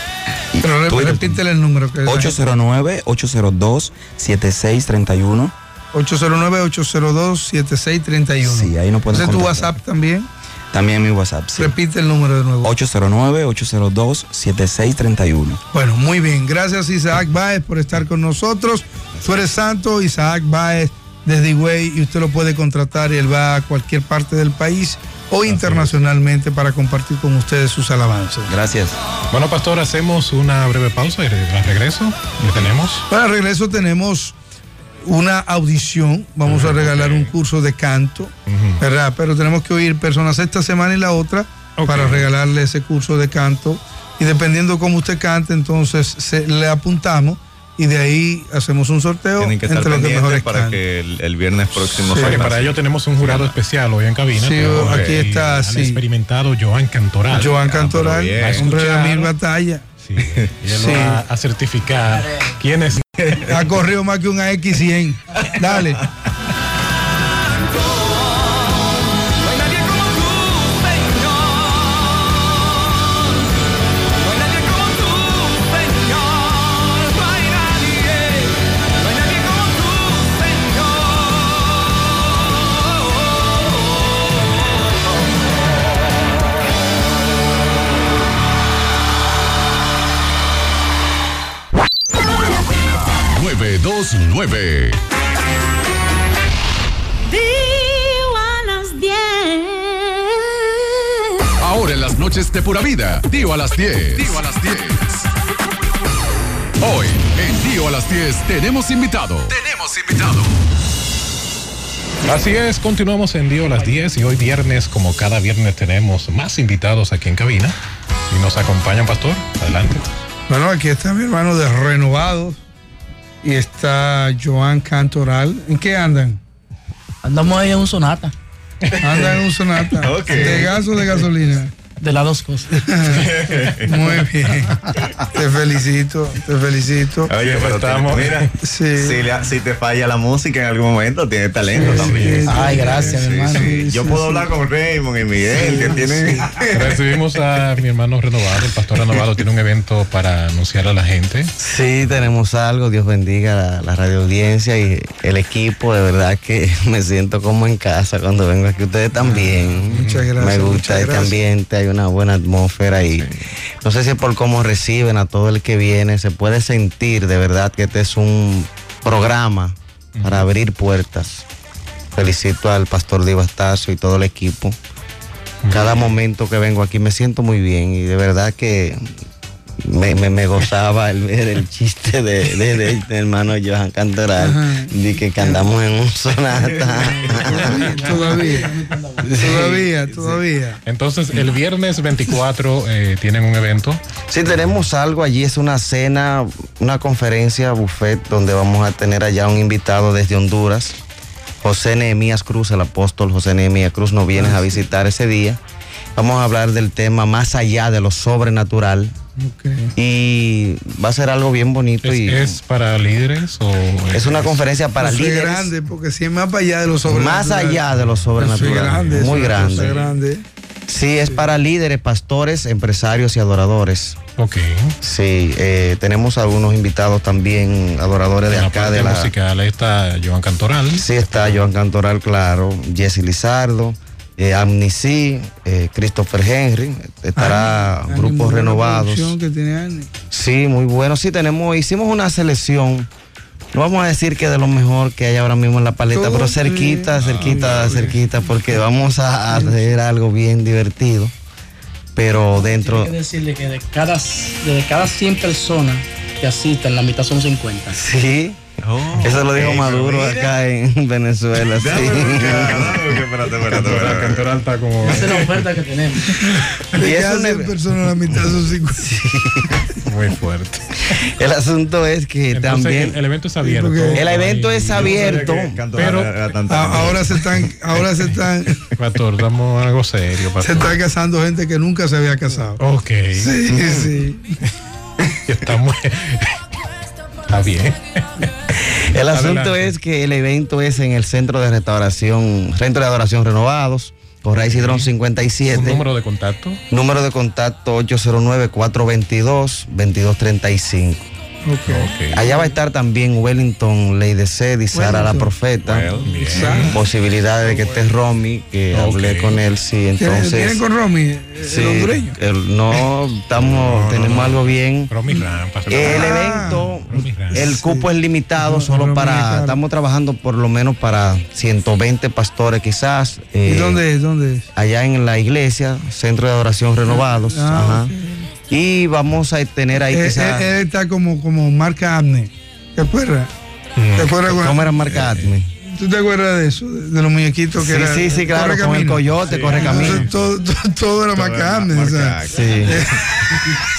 Pero repítele el número. Que 809-802-7631. 809-802-7631. Sí, ahí nos pueden ¿Ese es tu. WhatsApp también? También mi WhatsApp. sí. Repite el número de nuevo. 809-802-7631. Bueno, muy bien. Gracias Isaac Baez por estar con nosotros. Tú eres santo, Isaac Baez desde Higüey y usted lo puede contratar y él va a cualquier parte del país o internacionalmente para compartir con ustedes sus alabanzas. Gracias. Bueno, pastor, hacemos una breve pausa y al regreso le tenemos. Para el regreso tenemos una audición, vamos a regalar un curso de canto. ¿verdad? Pero tenemos que oír personas esta semana y la otra para regalarle ese curso de canto. Y dependiendo cómo usted cante, entonces se- le apuntamos y de ahí hacemos un sorteo Tienen que estar entre los que mejores para que el, el viernes próximo Sí. Porque para ello tenemos un jurado especial hoy en cabina. Sí, Tenemos aquí ahí está, al sí. experimentado Joan Cantoral. Joan Ah, pero Cantoral, la Escuchar. mil batallas. Sí, y él Sí. va a certificar quién es. Ha corrido más que un AX100. Dale. 929. a las 10. Ahora en las noches de pura vida, Dio a las 10. Dio a las 10. Hoy, en Dio a las 10, tenemos invitado. Tenemos invitado. Así es, continuamos en Dio a las 10 y hoy viernes, como cada viernes, tenemos más invitados aquí en cabina. Y nos acompañan, Pastor. Adelante. Bueno, aquí está mi hermano de Renovados y está Joan Cantoral. ¿En qué andan? Andamos ahí en un sonata. Andan en un sonata. Ok. ¿De gas o de gasolina? De las dos cosas. Muy bien. Te felicito, te felicito. Oye, pero Estamos- mira, Sí. si, le- si te falla la música en algún momento, tienes talento Sí, también. sí, Ay, gracias, hermano. sí. Yo Sí, puedo sí. hablar con Raymond y Miguel, que tienen. Recibimos a mi hermano renovado, el pastor renovado tiene un evento para anunciar a la gente. Sí, tenemos algo. Dios bendiga la, la radio audiencia y el equipo. De verdad que me siento como en casa cuando vengo aquí. Ustedes también. Muchas gracias, Me gusta este gracias. ambiente, hay una buena atmósfera y no sé si es por cómo reciben a todo el que viene. Se puede sentir de verdad que este es un programa para abrir puertas. Felicito al pastor Divastazo y todo el equipo. Cada momento que vengo aquí me siento muy bien y de verdad que me, me- me gozaba el ver el chiste de, de, de- de hermano Johan Cantoral, Ajá. de que, que andamos en un sonata. Todavía, todavía, todavía. Entonces, el viernes 24 eh, tienen un evento. Sí, tenemos algo allí, es una cena, una conferencia buffet donde vamos a tener allá un invitado desde Honduras, José Nehemías Cruz, el apóstol José Nehemías Cruz, nos viene a visitar ese día. Vamos a hablar del tema más allá de lo sobrenatural. Y va a ser algo bien bonito. ¿Es, y es para líderes o es una conferencia para es líderes. grande, porque si es más para allá de lo sobrenatural. Más allá de lo sobrenatural. Es grande, Muy es grande. grande. Sí, es para líderes, pastores, empresarios y adoradores. Ok. Sí, eh, tenemos algunos invitados también, adoradores de En la acá, parte de la... musical está Joan Cantoral. Sí, está Joan Cantoral, claro, Jesse Lizardo, eh, Amnesty, eh, Christopher Henry, estará Grupos Renovados. que tiene. Sí, muy bueno. Sí, tenemos, hicimos una selección. No vamos a decir que de lo mejor que hay ahora mismo en la paleta, Todo pero cerquita, cerquita, Ah, cerquita, porque vamos a hacer algo bien divertido. Pero dentro. Hay que decirle que de cada, de cada 100 personas que asisten, la mitad son 50. Sí. Eso lo dijo Maduro acá en Venezuela. Sí. Cantoral, Cantoral está como. Esa es la oferta que tenemos. Y De es cada un 100 ev- personas, la mitad son 50. Muy fuerte. El asunto es que Entonces, también. el, el evento es abierto. El evento es abierto. Pero- A- Ahora se están, ahora se están, Pastor, damos algo serio, se está casando gente que nunca se había casado. Ok. Sí, sí. Está muy. Está bien. El asunto Adelante. es que el evento es en el centro de restauración, centro de adoración renovados, Correa Cidrón 57. ¿Un número de contacto? Número de contacto 809-422-2235. Allá va a estar también Wellington Lady Sed y Sara la. Profeta. Bien. Posibilidades de que esté Romy, que hablé Ok. con él, sí, ¿Vienen entonces. vienen con Romy, el sí, hondureño? el- no, estamos, tenemos algo bien. Romy. El evento, el cupo es limitado solo para, estamos trabajando por lo menos para 120 pastores quizás. ¿Y eh, dónde es? ¿Dónde es? Allá en la iglesia, Centro de Adoración Renovados. Ah, ajá. Y vamos a tener ahí Eh, quizás... él, él está como, como marca Abne. ¿Te acuerdas? ¿Te acuerdas ¿Cómo era marca Atme? ¿Tú te acuerdas de eso? De, de los muñequitos que Sí, era. sí, sí, claro, Corre con el Camino? coyote, corre camino. Entonces, todo, todo, todo era marca Abne. o sea. Sí.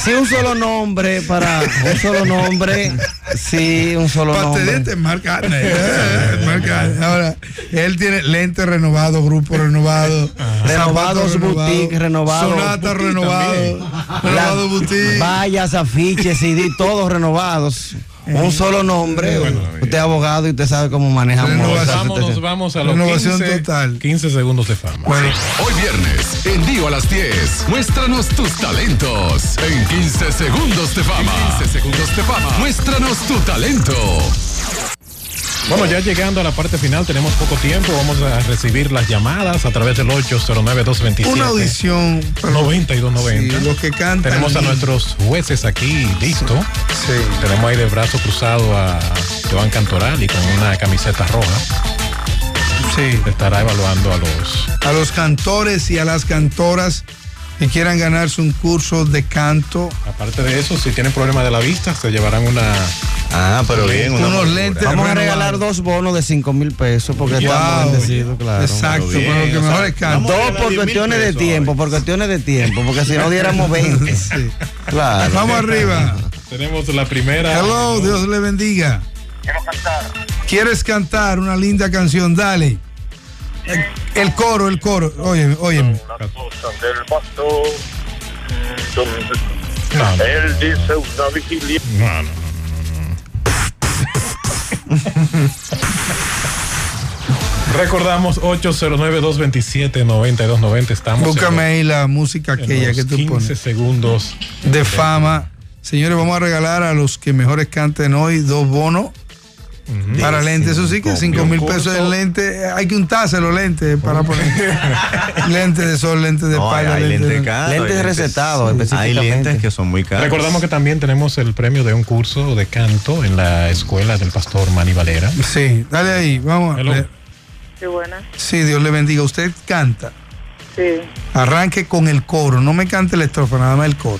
sí, un solo nombre para un solo nombre. Sí, un solo Parte nombre. este marca Abne. eh, marca Abne. Ahora, él tiene lentes renovados, grupo renovado, Renovados zapatos boutique, renovado. Sonata Boutique renovado, también. renovado boutique. Vallas, afiches, CD, todos renovados. Un solo nombre. usted es abogado y usted sabe cómo manejamos. Nos vamos a los Renovación 15, total. 15 segundos de fama. Bueno, Hoy viernes, en Dio a las 10, muéstranos tus talentos. En 15 segundos de fama. 15 segundos de fama. Muéstranos tu talento. Bueno, ya llegando a la parte final, tenemos poco tiempo. Vamos a recibir las llamadas a través del 809-227. una audición. pero- 9290. Sí, los que cantan. Tenemos a nuestros jueces aquí listo. Sí. Tenemos ahí de brazo cruzado a Joan Cantoral y con una camiseta roja. Sí. Estará evaluando a los. A los cantores y a las cantoras que quieran ganarse un curso de canto. Aparte de eso, si tienen problemas de la vista, se llevarán una. Ah, pero bien. una Unos postura. lentes. Vamos a regalar dos bonos de 5 mil pesos porque Wow. estamos bendecidos, claro. Exacto, Pero bien, pero lo que mejor sea, es Dos por 10 mil cuestiones de tiempo, por cuestiones de tiempo, porque si no diéramos 20. Sí. Claro. Vamos arriba. Tenemos la primera. Hello, Dios le bendiga. ¿Quieres cantar una linda canción? Dale. El, el coro, el coro. Óyeme, óyeme. Una cosa del pastor. Él dice una vigilia. no, no, no. Recordamos 809-227-9290. Estamos Búscame ahí la música aquella que tú 15 pones. segundos. De fama. Señores, vamos a regalar a los que mejores canten hoy dos bonos Para lentes. Eso sí que cinco mil pesos en lente. Hay que untarse los lentes para poner lentes de sol, lentes de No, hay, hay lentes lentes de- caros. Lentes recetados, Hay lentes que son muy caros. Recordamos que también tenemos el premio de un curso de canto en la escuela del pastor Manny Valera. Sí, dale ahí, vamos. Hello. Qué buena. Sí, Dios le bendiga. Usted canta. Sí. Arranque con el coro. No me cante la estrofa, nada más el coro.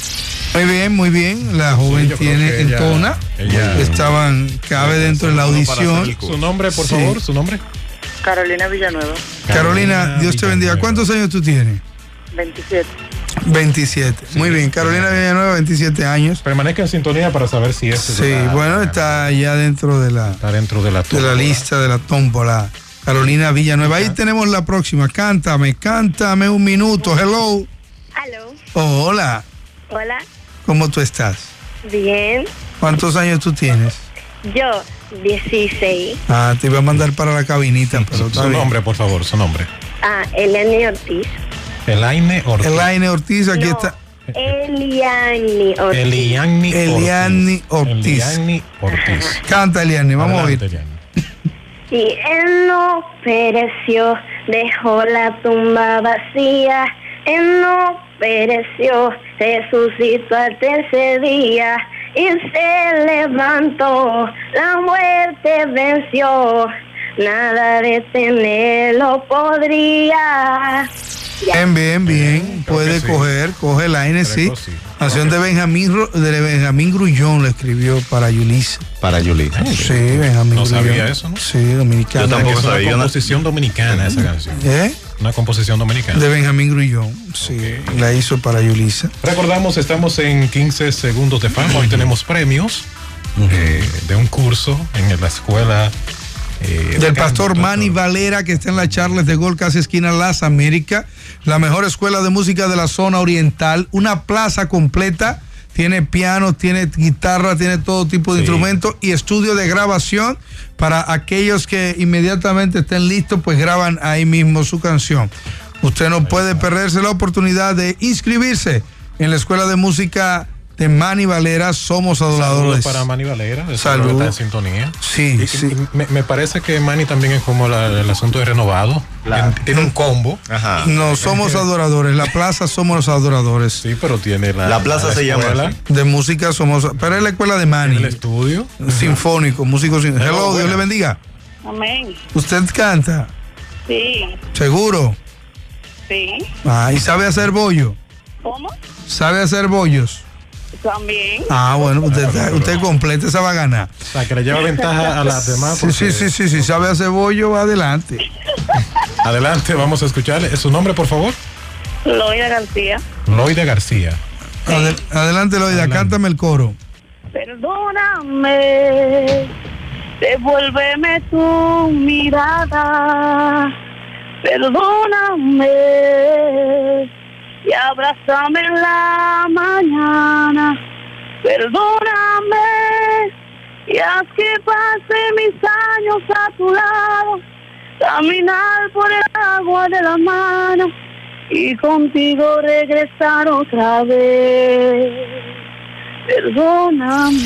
Muy bien, muy bien. La joven tiene en ella- tona. ella- Estaban, cabe dentro de la audición. Su nombre, por Sí. favor, su nombre. Carolina Villanueva, Carolina, Dios te bendiga. ¿Cuántos años tú tienes? 27. 27. Muy bien, Carolina Villanueva, 27 años. Permanezca en sintonía para saber si es. Sí, bueno, está ya dentro de la, Está dentro de la de la lista de la tómbola. Carolina Villanueva. Ahí tenemos la próxima. Cántame, cántame un minuto. Hello. Oh, hola. hola, ¿Cómo tú estás? bien. ¿Cuántos años tú tienes? Yo, 16. Ah, te iba a mandar para la cabinita, pero Su, nombre, por favor, su nombre. Ah, Eliani Ortiz. Elaine Ortiz. Elaine Ortiz, aquí No, está. Eliani Ortiz. Eliani Ortiz. Eliani Ortiz. Eliani Ortiz. Canta, Eliani, vamos Adelante, a oír. Eliani. Y él no pereció, dejó la tumba vacía. Él no pereció, resucitó al tercer día y se levantó. La muerte venció, nada detenerlo podría. Bien, bien, bien. Puede coger, coge Elaine, sí. Canción de Benjamín, Ro- de Benjamín Grullón le escribió para Yulisa. Para Yulita. Sí, Benjamín No sabía Grullón. eso, ¿no? Sí, dominicano. Yo tampoco es una sabía, ¿no? composición dominicana esa canción. ¿Eh? Una composición dominicana. De Benjamín Grullón. Sí, la hizo para Yulisa. Recordamos, estamos en 15 segundos de fama. Hoy tenemos premios eh, de un curso en la escuela eh, Del de pastor canto. Manny Valera, que está en la Charles de Gol, casi esquina Las Américas. La mejor escuela de música de la zona oriental. Una plaza completa. Tiene piano, tiene guitarra, tiene todo tipo de instrumentos y estudio de grabación. Para aquellos que inmediatamente estén listos, pues graban ahí mismo su canción. Usted no puede perderse la oportunidad de inscribirse en la escuela de música de Manny Valera. Somos Saludos adoradores. para Manny Valera, de Salud. seguro está en sintonía. Sí, Y- sí. y Me, me parece que Manny también es como la- el asunto de renovado. Tiene- Tiene un combo. Ajá. No somos adoradores, la plaza somos los adoradores. Sí, pero tiene la. La plaza se llama así. De música somos, pero es la escuela de El Manny, estudio. sinfónico, músico sin. Hello, Dios le bendiga. Amén. Usted canta, Sí, seguro. sí. Ah, y sabe hacer bollo, ¿Cómo? sabe hacer bollos. También. Ah, bueno, usted, usted completa, esa va a ganar. O sea, que le lleva ventaja a las demás. Sí, sí, sí, sí, sí, sabe hacer bollo, va adelante. Adelante, vamos a escucharle. ¿Su nombre, por favor? Loida García. Loide García. Adel- adelante, Loida, cántame el coro. Perdóname, devuélveme tu mirada. Perdóname y abrázame en la mañana. Perdóname y haz que pase mis años a tu lado. Caminar por el agua de la mano y contigo regresar otra vez. Perdóname.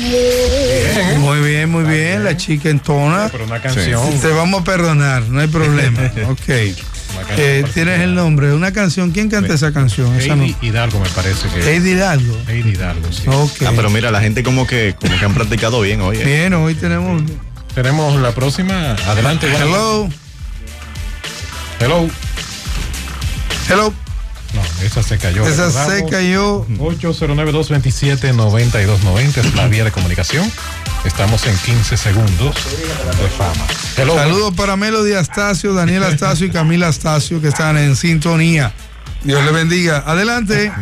Muy bien, muy bien, la chica entona. Pero una canción. Te vamos a perdonar, no hay problema. Ok. Eh, Tienes el nombre de una canción. ¿Quién canta esa canción? Esa no. Heidi Hidalgo me parece que. Heidi Hidalgo. Heidi Hidalgo, sí. Ok. Ah, pero mira, la gente como que, como que han practicado bien hoy. ¿eh? Bien, hoy tenemos. Tenemos la próxima. Adelante, Hello. Hello. Hello. No, esa se cayó. Esa Recordamos, se cayó. 809-227-9290 es la vía de comunicación. Estamos en 15 segundos de fama. Hello. Saludos para Melody Astacio, Daniel Astacio y Camila Astacio que están en sintonía. Dios le bendiga. Adelante.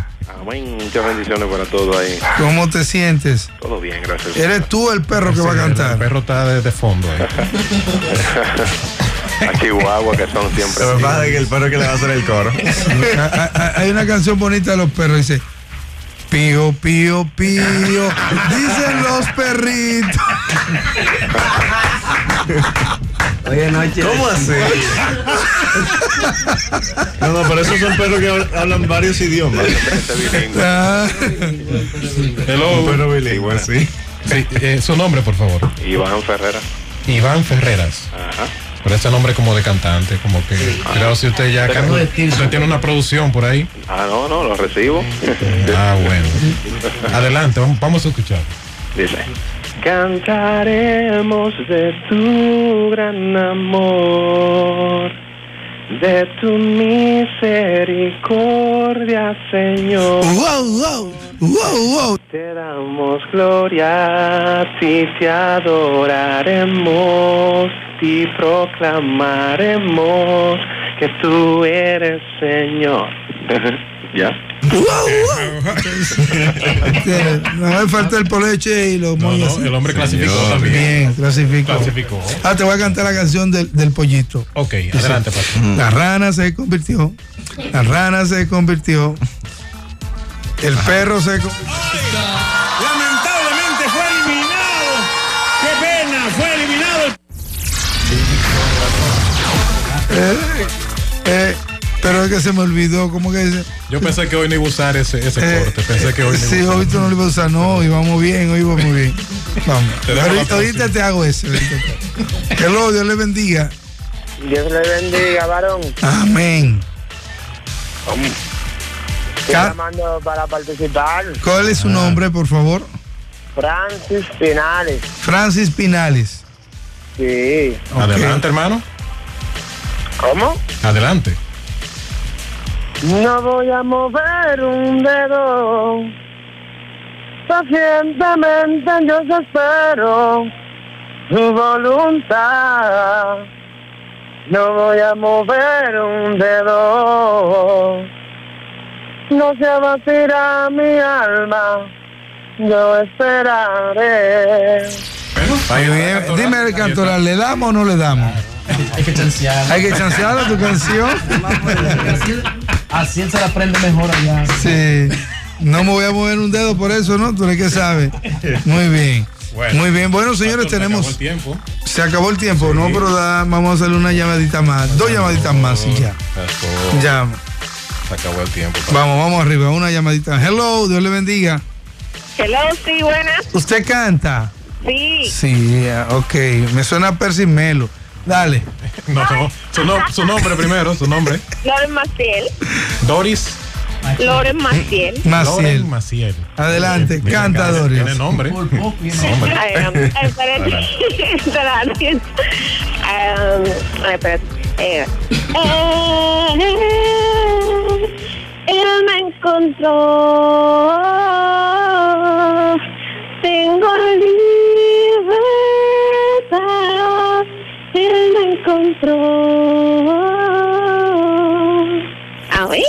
Amén. Muchas bendiciones para todos ahí. ¿Cómo te sientes? Todo bien, gracias. Eres tú el perro que va a Sí, El cantar. perro está de, de fondo ahí. A Chihuahua, que son siempre. Lo que pasa es que el perro que le va a hacer el coro. Ah, ah, Hay una canción bonita de los perros. Dice. Pío, pío, pío. Dicen los perritos. Oye, noche. ¿Cómo así? No, no, pero esos son perros que hab- hablan varios idiomas. Ah, Hello. Un perro bilingüe, sí. Sí, eh, su nombre, por favor. Iván Ferrera. Iván Ferreras. Ajá. Pero ese nombre como de cantante, como que. Creo si usted ya canta. Usted tiene una producción por ahí. Ah, no, no, lo recibo. Ah, bueno. Adelante, vamos, vamos a escuchar. Dice. Cantaremos de tu gran amor, de tu misericordia, Señor. Wow, wow, wow, wow. Te damos gloria, a ti te adoraremos, y proclamaremos que tú eres Señor. ¿Ya? No me falta el poleche y los molles. el hombre clasificó Señor. también. Bien, clasificó. Clasificó. Ah, te voy a cantar la canción del, del pollito. Ok, adelante, pastor. La rana se convirtió. La rana se convirtió. El perro se convirtió. Lamentablemente fue eliminado. Qué pena, fue eliminado. Eh, pero es que se me olvidó, ¿cómo que dice? Yo pensé que hoy no iba a usar ese, ese Eh, corte. Pensé que hoy no Sí, iba a hoy tú no lo ibas a usar, no, y vamos bien, hoy vamos bien. Vamos. Te Ahorita, te hago ese. te- Hello, Dios le bendiga. Dios le bendiga, varón. Amén. Estoy llamando para participar. ¿Cuál es su nombre, por favor? Francis Pinales. Francis Pinales. Sí. Adelante, hermano. ¿Cómo? Adelante. No voy a mover un dedo. Pacientemente yo espero tu voluntad. No voy a mover un dedo. No se abatirá mi alma. Yo esperaré. Muy bien. Dime, el cantoral, ¿le damos o no le damos? Hay que chancear. Hay que chancear a tu canción. Así él se la aprende mejor allá. Sí. No me voy a mover un dedo por eso, ¿no? Tú eres que sabes. Muy bien. Bueno. Muy bien. Bueno, señores, Pastor, se acabó tenemos. el tiempo. Se acabó el tiempo, ¿no? Pero da- vamos a hacerle una llamadita más. Dos llamaditas más y ya. Ya. Se acabó el tiempo. Vamos, vamos arriba. Una llamadita. Hello, Dios le bendiga. Hello, sí, buenas. ¿Usted canta? Sí. Sí, ok. Me suena a Percy Melo. Dale. No, su, no- su nombre primero, su nombre. Loren Maciel. Doris Loren Maciel. Maciel. Loren Maciel. Adelante, canta, tiene- Doris. Tiene nombre. Nombre. Ay, um, espérate. Espérate. Ay, espérate. Él me encontró. ¿Ah, oui?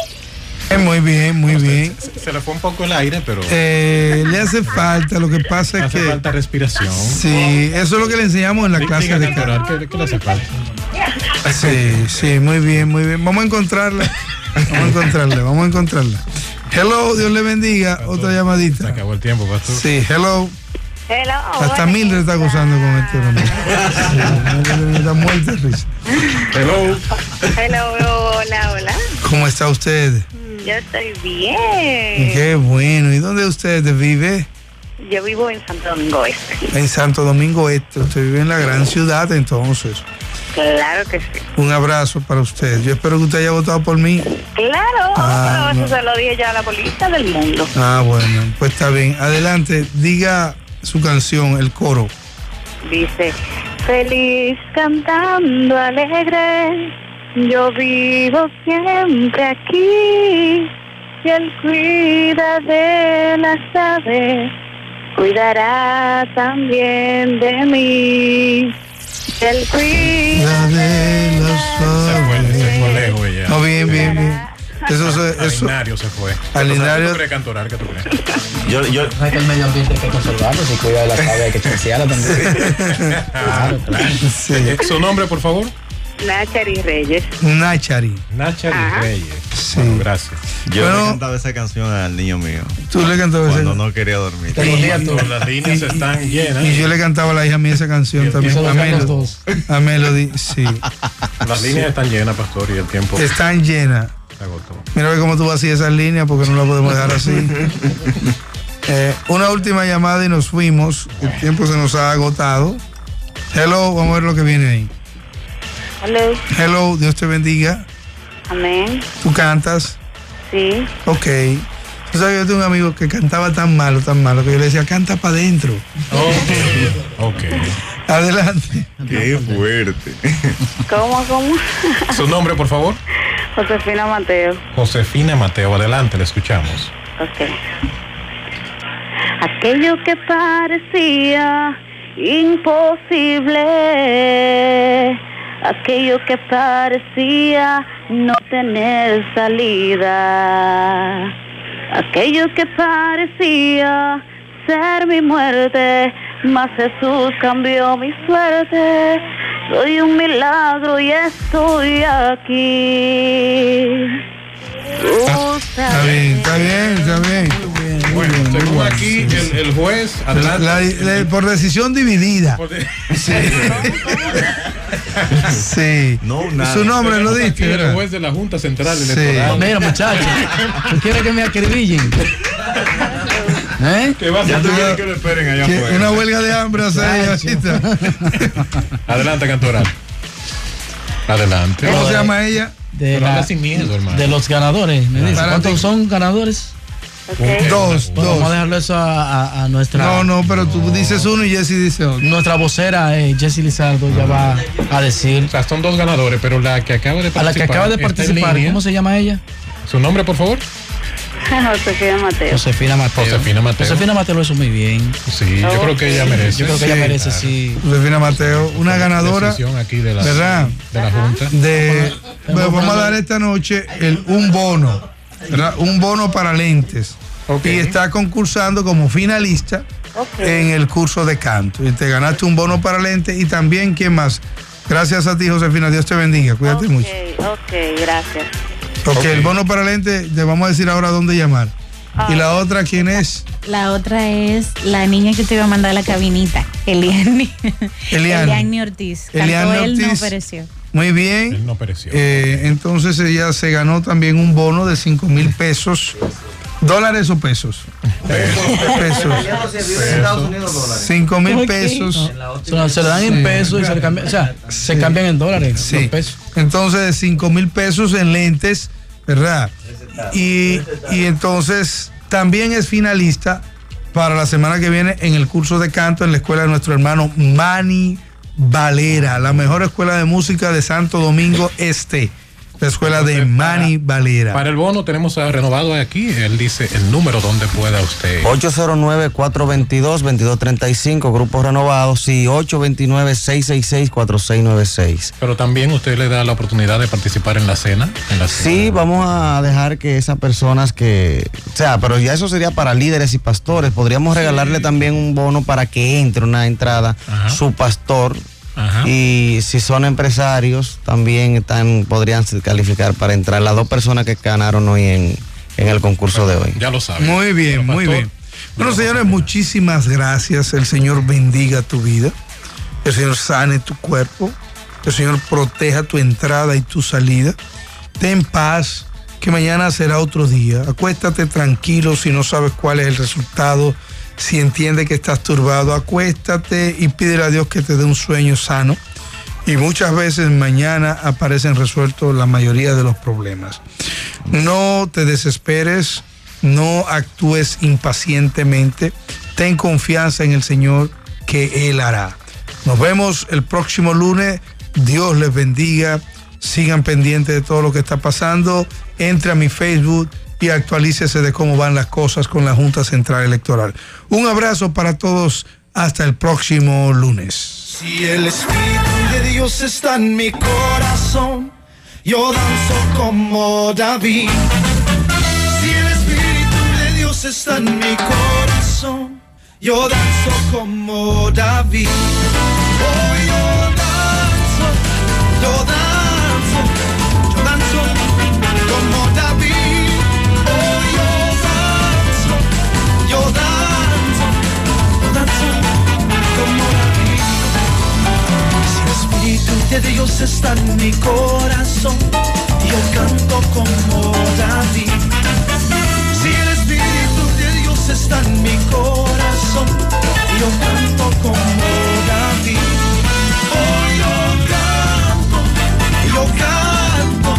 Eh, Muy bien, muy bien. Se, se le fue un poco el aire, pero Eh, le hace falta, lo que pasa es hace que. falta respiración. Sí, eso es lo que le enseñamos en la clase de cantoral, canto. ¿qué, qué le hace falta? Sí, sí, muy bien, muy bien. Vamos a encontrarla. Vamos a encontrarla, vamos a encontrarla. Hello, Dios le bendiga. Otra Se llamadita. acabó el tiempo, pastor. Sí, hello. Hello. Hasta Mildred está gozando con. Sí, Mildred está muerta risa. Hello. Hello, hola, hola. ¿Cómo está usted? Yo estoy bien. Qué bueno. ¿Y dónde usted vive? Yo vivo en Santo Domingo Este. En Santo Domingo Este. Usted vive en la gran ciudad, entonces. Claro que sí. Un abrazo para usted. Yo espero que usted haya votado por mí. Claro, Ah, pero no. eso se lo dije ya a la policía del mundo. Ah, bueno, pues está bien. Adelante, diga su canción, el coro. Dice, feliz cantando alegre, yo vivo siempre aquí. Y él cuida de las aves, cuidará también de mí. Él cuida de los Se fue, se fue lejos ella. No, bien, bien, bien. Eso, eso, Al eso. Linario se fue. Al Linario- ¿Qué tú crees, cantoral? ¿Qué tú crees? Yo, yo, No es que el medio ambiente hay que conservarlo, si cuida de la aves hay que chancearla también. Claro, claro. Sí. Eh, ¿Su nombre, por favor? Nachari Reyes. Nachari. Nacha Ajá. Reyes. Sí. Bueno, gracias. yo Bueno. le cantaba esa canción al niño mío. Tú le cantabas Cuando esa- no quería dormir. Te lo dije tú. Las líneas están llenas. Y yo le cantaba a la hija mía esa canción también. A Melody. dos. A Melody, sí. Las líneas están llenas, pastor, y el tiempo Están llenas. Mira ve cómo tú vas así esas líneas porque no la podemos dejar así. Eh, una última llamada y nos fuimos. El tiempo se nos ha agotado. Hello, vamos a ver lo que viene ahí. Hello. Hello, Dios te bendiga. Amén. Tú cantas. Sí. Ok. Tú sabes, yo tengo un amigo que cantaba tan malo, tan malo, que yo le decía, canta para adentro. Ok. Ok. Adelante. Qué fuerte. ¿Cómo, cómo? Su nombre, por favor. Josefina Mateo. Josefina Mateo, adelante, le escuchamos. Ok. Aquello que parecía imposible, aquello que parecía no tener salida, aquello que parecía ser mi muerte, mas Jesús cambió mi suerte. Soy un milagro y estoy aquí. Tú Está bien, está bien, está bien. Bueno, según aquí el, el juez, adelante. La- la- por decisión dividida. Sí. Sí. Su nombre lo diste, El juez de la Junta Central Sí. Electoral. Mira, muchachos, ¿tú quieres que me acribillen? ¿Eh? ¿Qué va a hacer? quieres que lo esperen allá Que afuera. Una huelga de hambre hace ahí, ahorita. Adelante, Cantoral. Adelante. ¿Cómo se llama ella? De, Pero habla la- sin miedo, hermano. de los ganadores, me dice. ¿Cuántos ti. son ganadores? Dos, Bueno, Vamos a dos. dejarlo eso a, a- a nuestra. No, no, pero tú dices uno y Jesse dice otro. Nuestra vocera, eh, Jessie Lizardo, ya va a decir. O sea, son dos ganadores, pero la que acaba de A participar. la que acaba de participar. ¿cómo se llama ella? ¿Su nombre, por favor? Josefina Mateo. Josefina Mateo. Josefina Mateo. Josefina Mateo lo hizo muy bien. Sí, yo creo que ella merece. Yo creo que ella merece, sí. Josefina Mateo, una ganadora aquí de la, ¿Verdad? de la Junta. de. Bueno, vamos a dar esta noche el, un bono, ¿verdad? Un bono para lentes. Y está concursando como finalista en el curso de canto. Y te ganaste un bono para lentes y también, ¿quién más? Gracias a ti, Josefina. Dios te bendiga. Cuídate mucho. Ok, ok, gracias. Ok, Ok. el bono para lentes, te vamos a decir ahora dónde llamar. Ah. Y la otra, ¿quién es? La otra es la niña que te iba a mandar a la cabinita, Eliani. Eliani. Eliani Ortiz. Cantó Eliani él, no Ortiz. pereció. Muy bien. Él no pereció. Eh, entonces ella se ganó también un bono de 5 mil pesos. ¿Dólares o pesos? Pesos. Pesos. 5 mil pesos. Se, le dan en pesos y se le cambian, o sea, se cambian en dólares. Sí. los pesos. Entonces, 5 mil pesos en lentes, ¿verdad? Y, y entonces también es finalista para la semana que viene en el curso de canto en la escuela de nuestro hermano Manny Valera, la mejor escuela de música de Santo Domingo Este. La escuela de Manny Valera. Para el bono tenemos a renovado aquí. Él dice el número donde pueda usted. 809-422-2235, grupos renovados, y 829-666-4696. Pero también usted le da la oportunidad de participar en la cena. En la cena. Sí, vamos a dejar que esas personas que, o sea, pero ya eso sería para líderes y pastores. Podríamos regalarle también un bono para que entre una entrada Ajá. su pastor. Ajá. Y si son empresarios, también están, podrían calificar para entrar las dos personas que ganaron hoy en, en el concurso de hoy. Ya lo sabe. Muy bien, Pero, muy pastor, bien. Bueno, señores, muchísimas gracias. El Señor bendiga tu vida. El Señor sane tu cuerpo. El Señor proteja tu entrada y tu salida. Ten paz, que mañana será otro día. Acuéstate tranquilo si no sabes cuál es el resultado. Si entiendes que estás turbado, acuéstate y pídele a Dios que te dé un sueño sano. Y muchas veces mañana aparecen resueltos la mayoría de los problemas. No te desesperes, no actúes impacientemente, ten confianza en el Señor que Él hará. Nos vemos el próximo lunes, Dios les bendiga, sigan pendientes de todo lo que está pasando, entre a mi Facebook y actualícese de cómo van las cosas con la Junta Central Electoral. Un abrazo para todos, hasta el próximo lunes. Si el Espíritu de Dios está en mi corazón, yo danzo como David. Si el Espíritu de Dios está en mi corazón, yo danzo como David. Oh, yo danzo, que Dios está en mi corazón. Yo canto como David. Si el Espíritu de Dios está en mi corazón, yo canto como David. Oh, yo canto, yo canto,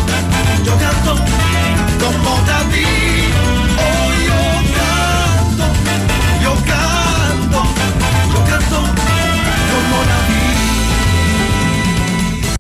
yo canto como David.